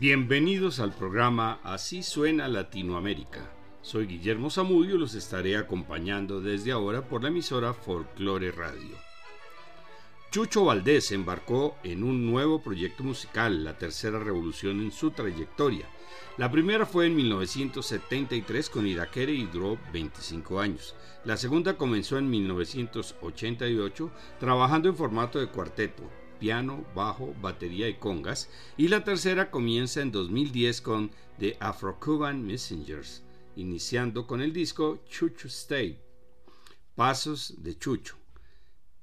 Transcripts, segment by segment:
Bienvenidos al programa Así suena Latinoamérica. Soy Guillermo Zamudio y los estaré acompañando desde ahora por la emisora Folklore Radio. Chucho Valdés embarcó en un nuevo proyecto musical, la tercera revolución en su trayectoria. La primera fue en 1973 con Irakere y duró 25 años. La segunda comenzó en 1988 trabajando en formato de cuarteto, piano, bajo, batería y congas, y la tercera comienza en 2010 con The Afro-Cuban Messengers, iniciando con el disco Chucho Stay, Pasos de Chucho,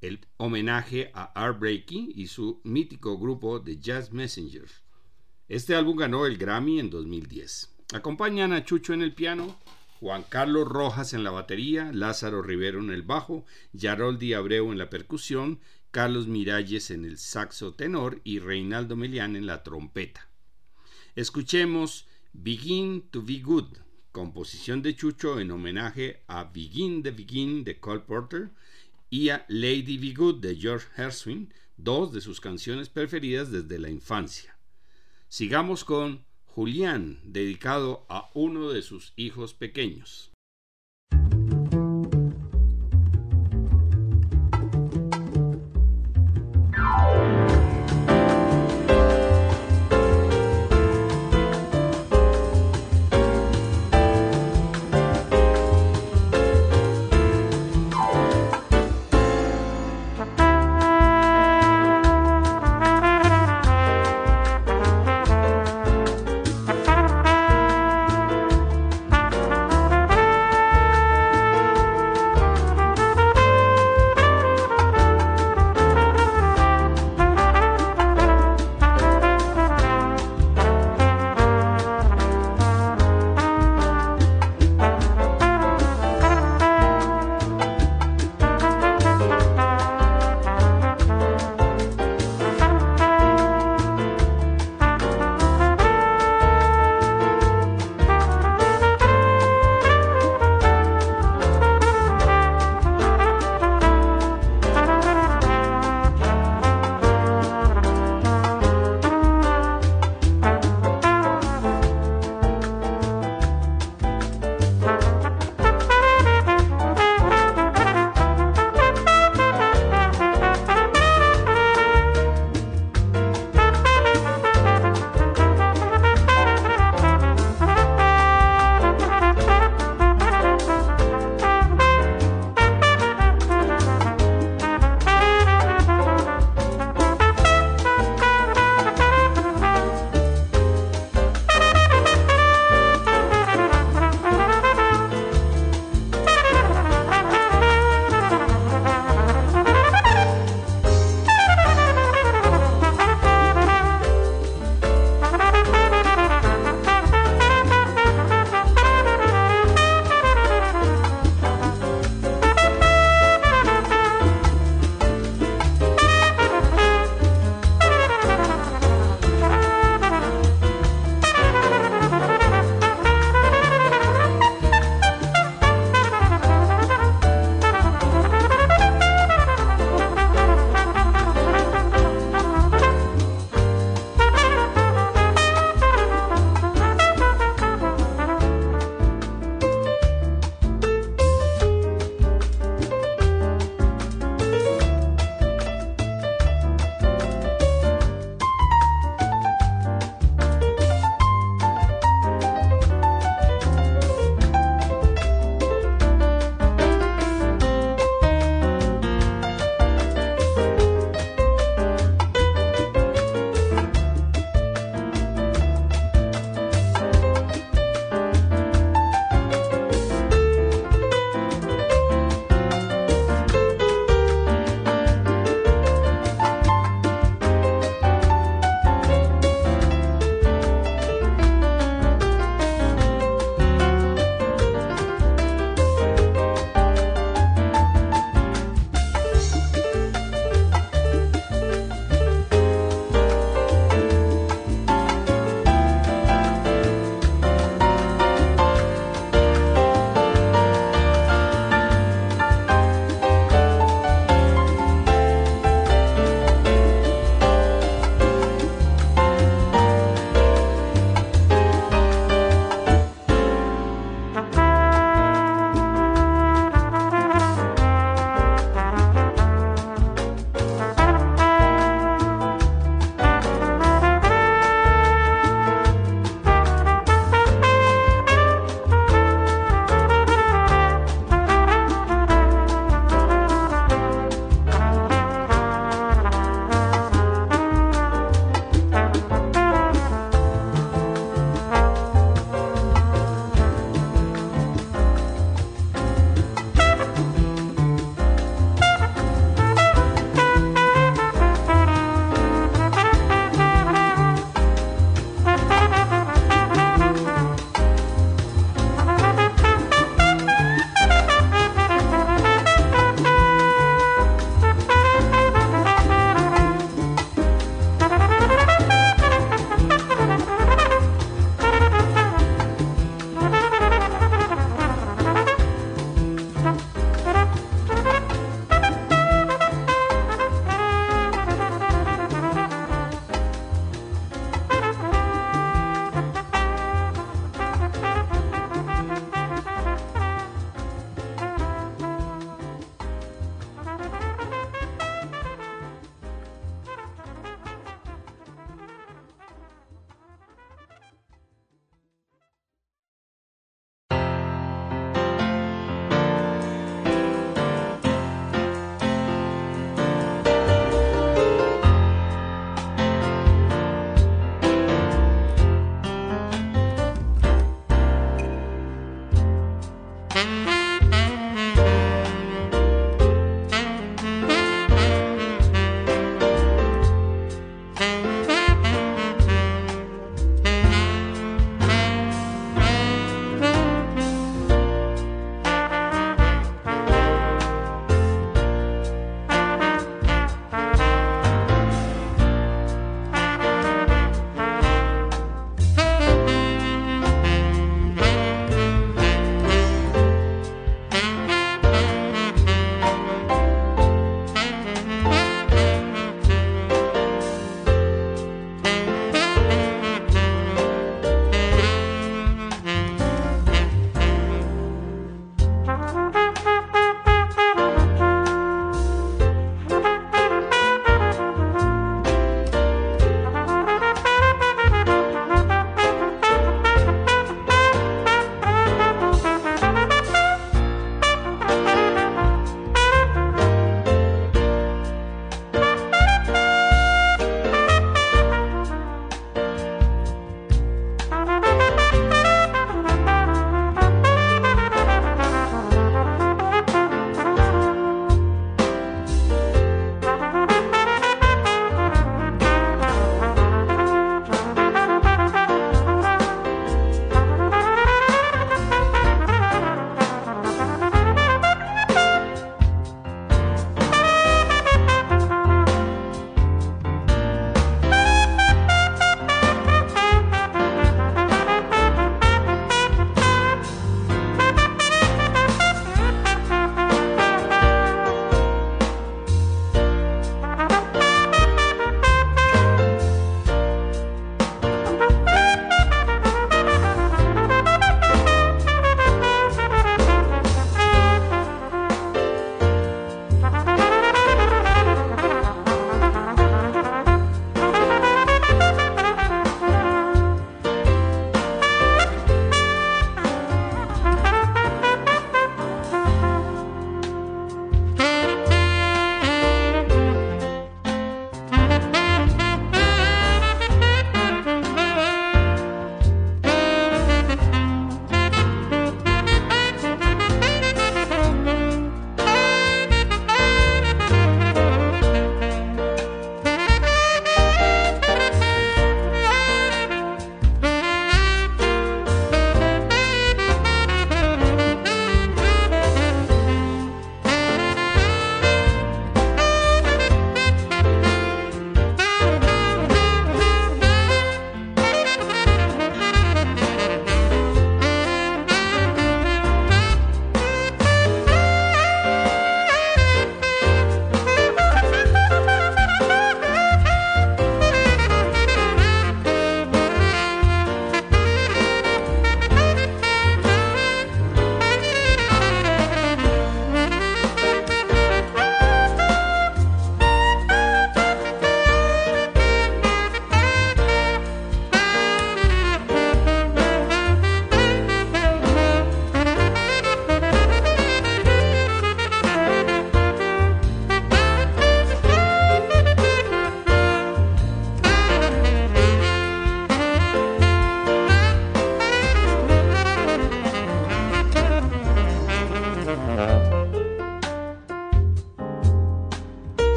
el homenaje a Art Breaking y su mítico grupo The Jazz Messengers. Este álbum ganó el Grammy en 2010. Acompañan a Chucho en el piano, Juan Carlos Rojas en la batería, Lázaro Rivero en el bajo, Yaroldi Abreu en la percusión Carlos Miralles en el saxo tenor y Reinaldo Melián en la trompeta. Escuchemos Begin to Be Good, composición de Chucho en homenaje a Begin the Begin de Cole Porter y a Lady Be Good de George Gershwin, dos de sus canciones preferidas desde la infancia. Sigamos con Julián, dedicado a uno de sus hijos pequeños. Oh.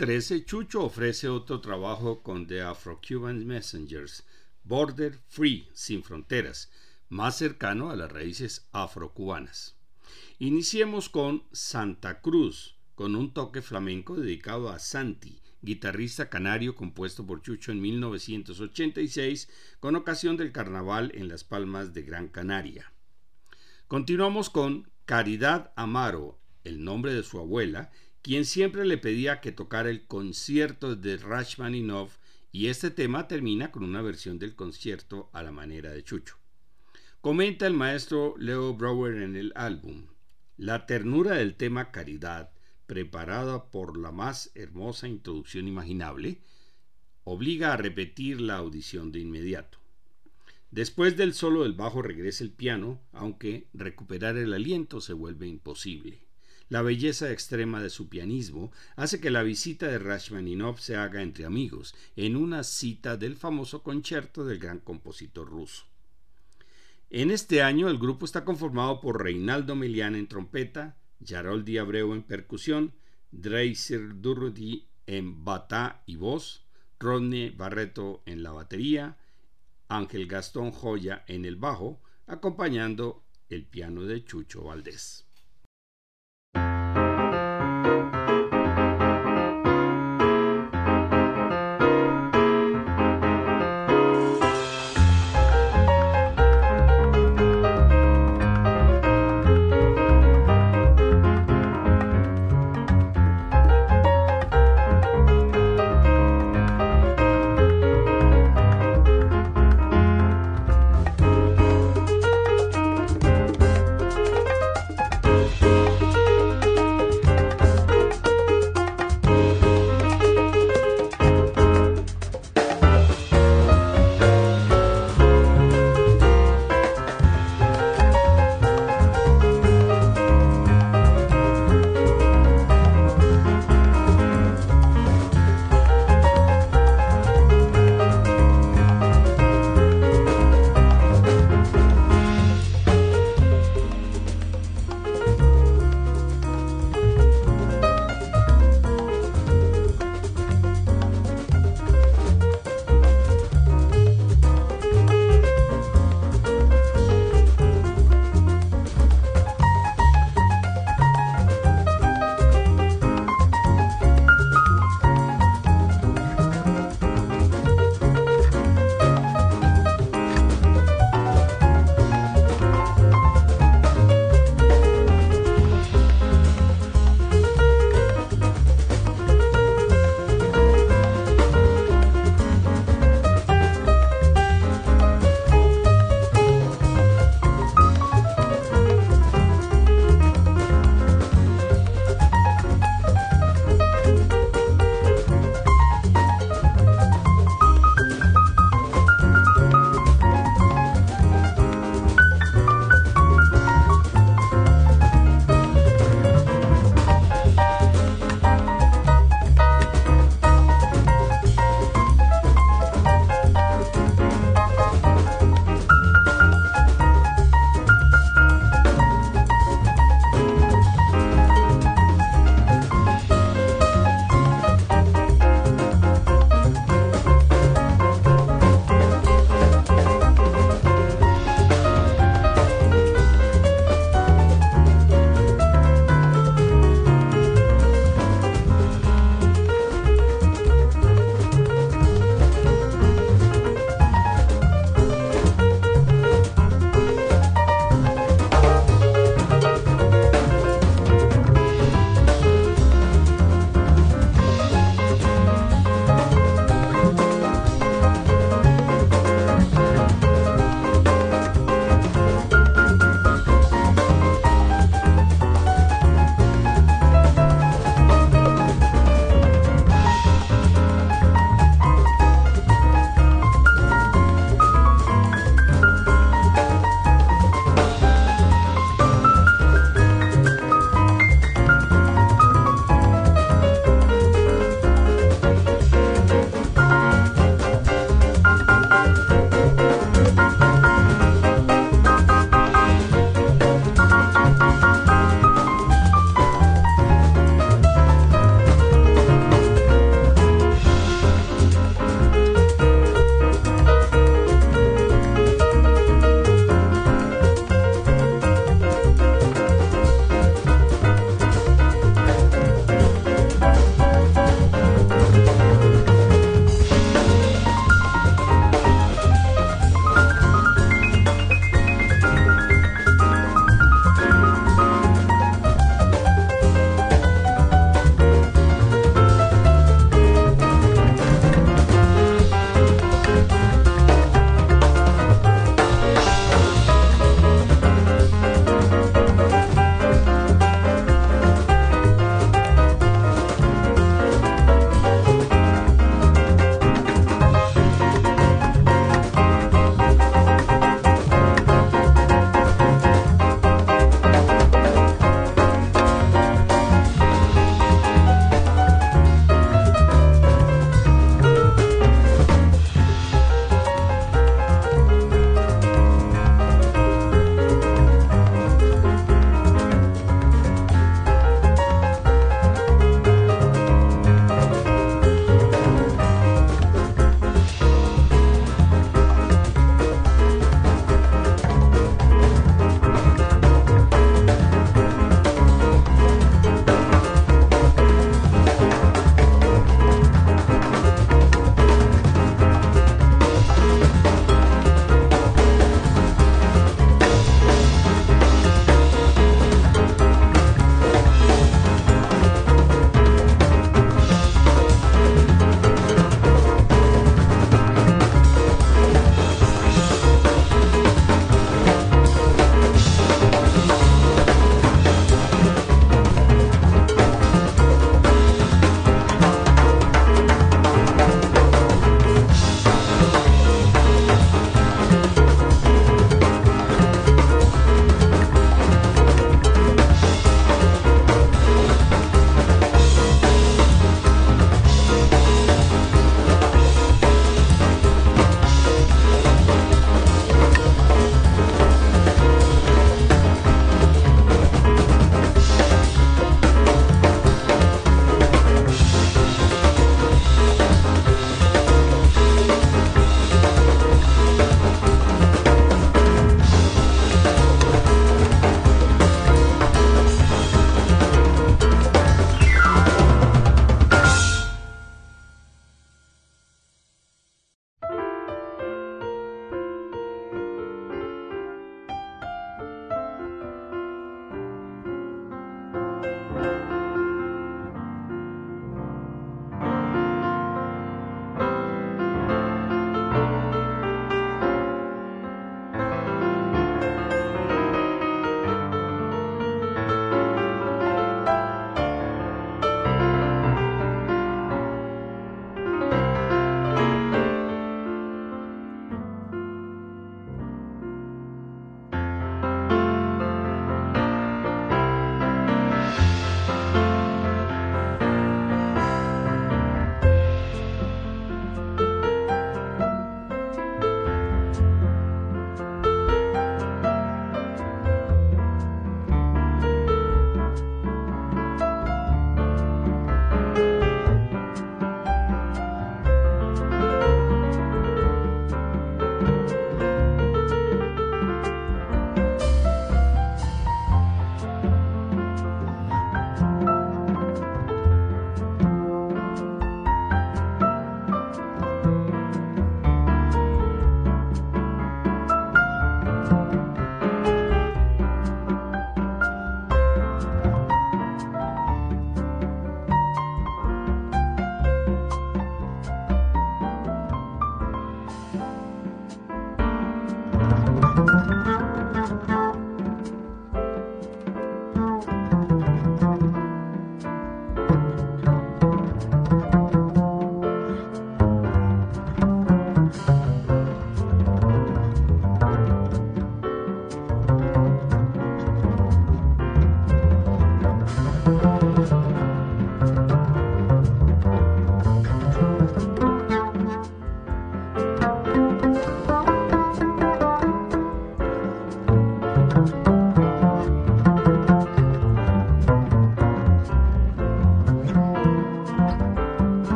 2013, Chucho ofrece otro trabajo con The Afro-Cuban Messengers, Border Free, sin fronteras, más cercano a las raíces afrocubanas. Iniciemos con Santa Cruz, con un toque flamenco dedicado a Santi, guitarrista canario compuesto por Chucho en 1986 con ocasión del carnaval en Las Palmas de Gran Canaria. Continuamos con Caridad Amaro, el nombre de su abuela, quien siempre le pedía que tocara el concierto de Rachmaninoff y este tema termina con una versión del concierto a la manera de Chucho. Comenta el maestro Leo Brower en el álbum, la ternura del tema Caridad, preparada por la más hermosa introducción imaginable, obliga a repetir la audición de inmediato. Después del solo del bajo regresa el piano, aunque recuperar el aliento se vuelve imposible. La belleza extrema de su pianismo hace que la visita de Rachmaninoff se haga entre amigos, en una cita del famoso concierto del gran compositor ruso. En este año el grupo está conformado por Reinaldo Melián en trompeta, Jaroldi Abreu en percusión, Dreiser Durruti en bata y voz, Rodney Barreto en la batería, Ángel Gastón Joya en el bajo, acompañando el piano de Chucho Valdés.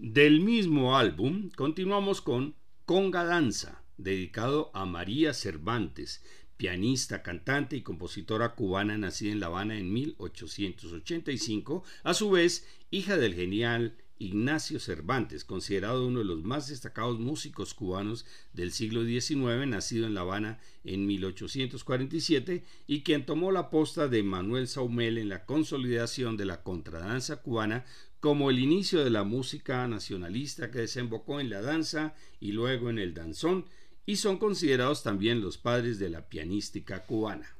Del mismo álbum continuamos con Conga Danza, dedicado a María Cervantes, pianista, cantante y compositora cubana nacida en La Habana en 1885, a su vez hija del genial Ignacio Cervantes, considerado uno de los más destacados músicos cubanos del siglo XIX, nacido en La Habana en 1847 y quien tomó la posta de Manuel Saumel en la consolidación de la contradanza cubana como el inicio de la música nacionalista que desembocó en la danza y luego en el danzón, y son considerados también los padres de la pianística cubana.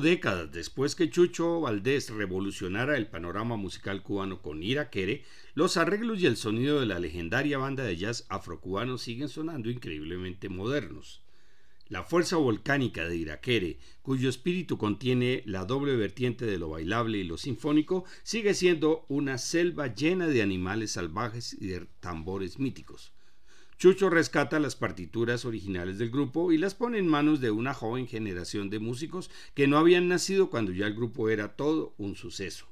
Décadas después que Chucho Valdés revolucionara el panorama musical cubano con Iraquere, los arreglos y el sonido de la legendaria banda de jazz afrocubano siguen sonando increíblemente modernos. La fuerza volcánica de Iraquere, cuyo espíritu contiene la doble vertiente de lo bailable y lo sinfónico, sigue siendo una selva llena de animales salvajes y de tambores míticos. Chucho rescata las partituras originales del grupo y las pone en manos de una joven generación de músicos que no habían nacido cuando ya el grupo era todo un suceso.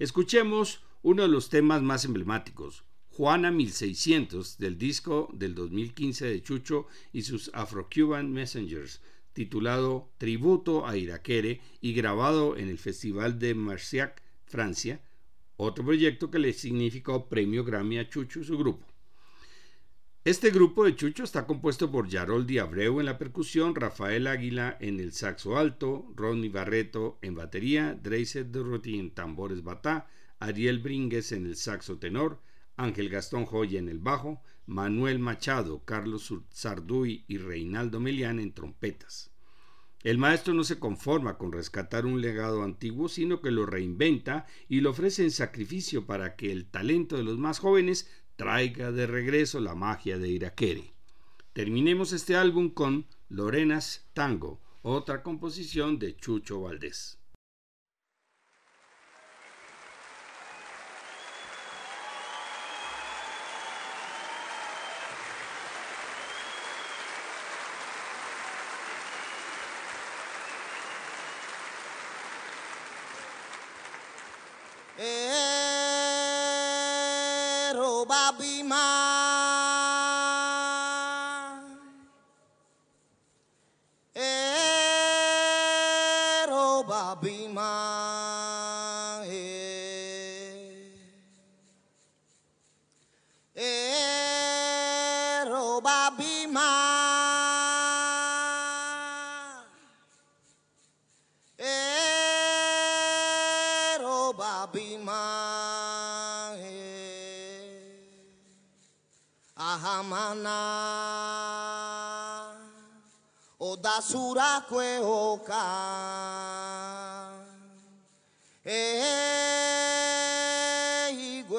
Escuchemos uno de los temas más emblemáticos, Juana 1600, del disco del 2015 de Chucho y sus Afro-Cuban Messengers, titulado Tributo a Iraquere y grabado en el Festival de Marciac, Francia, otro proyecto que le significó premio Grammy a Chucho y su grupo. Este grupo de Chucho está compuesto por Yaroldi Abreu en la percusión, Rafael Águila en el saxo alto, Ronnie Barreto en batería, Dreiser Dorothy en tambores batá, Ariel Bringues en el saxo tenor, Ángel Gastón Joya en el bajo, Manuel Machado, Carlos Sarduy y Reinaldo Melián en trompetas. El maestro no se conforma con rescatar un legado antiguo, sino que lo reinventa y lo ofrece en sacrificio para que el talento de los más jóvenes traiga de regreso la magia de Iraquere. Terminemos este álbum con Lorenas Tango, otra composición de Chucho Valdés. my Lazurako eoka Eigwe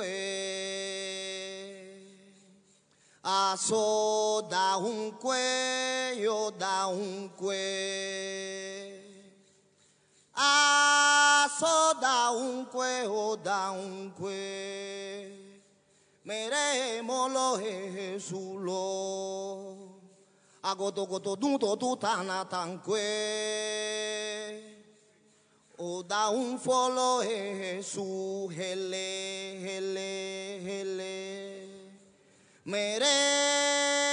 eh, eh, Aso da unkwe Yo da unkwe Aso da unkwe O da unkwe Meremo lo Jesulo agodo godo nudo do tana tanque o da un folo su hele hele hele. Mere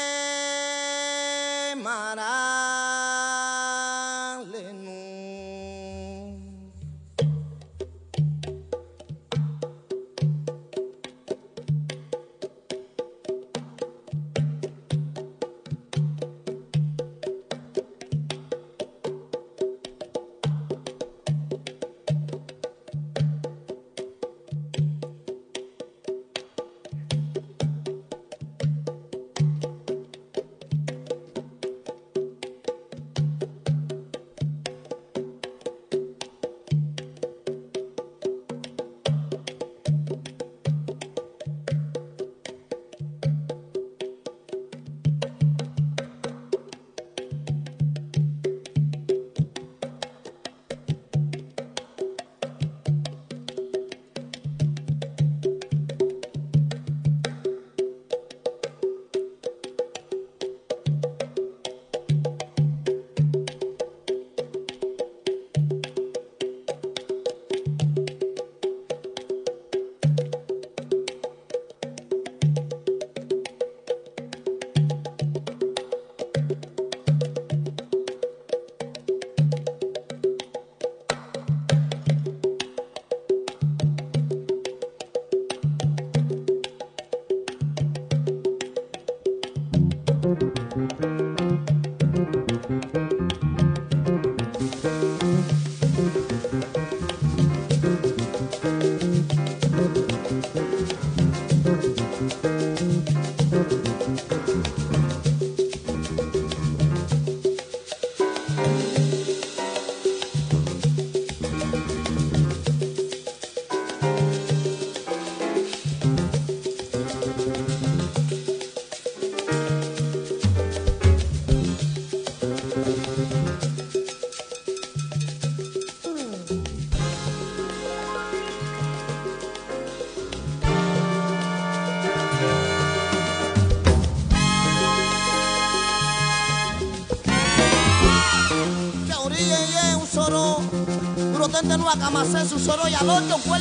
no acamase su soro y al ocho cuele.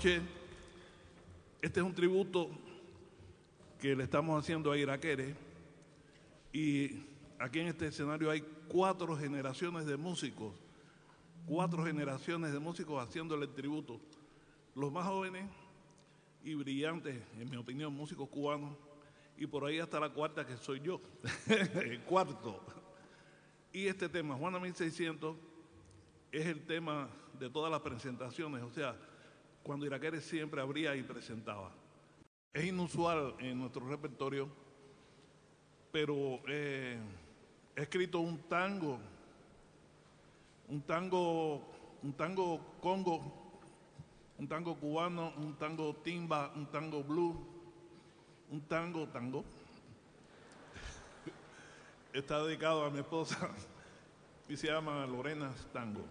Noches. Este es un tributo que le estamos haciendo a Iraquere y aquí en este escenario hay cuatro generaciones de músicos, cuatro generaciones de músicos haciéndole el tributo. Los más jóvenes y brillantes, en mi opinión, músicos cubanos y por ahí hasta la cuarta que soy yo, el cuarto. Y este tema, Juana 1600, es el tema de todas las presentaciones, o sea, cuando Iraquere siempre abría y presentaba. Es inusual en nuestro repertorio, pero eh, he escrito un tango, un tango, un tango congo, un tango cubano, un tango timba, un tango blue, un tango tango. Está dedicado a mi esposa y se llama Lorena Tango.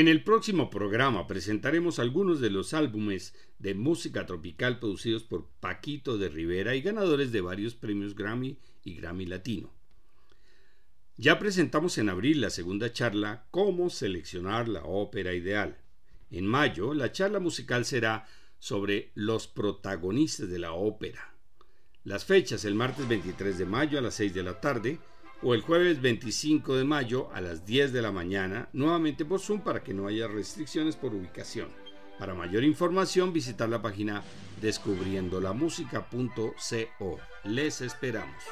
En el próximo programa presentaremos algunos de los álbumes de música tropical producidos por Paquito de Rivera y ganadores de varios premios Grammy y Grammy Latino. Ya presentamos en abril la segunda charla Cómo seleccionar la ópera ideal. En mayo, la charla musical será sobre los protagonistas de la ópera. Las fechas el martes 23 de mayo a las 6 de la tarde o el jueves 25 de mayo a las 10 de la mañana, nuevamente por Zoom para que no haya restricciones por ubicación. Para mayor información visitar la página descubriendolamusica.co. Les esperamos.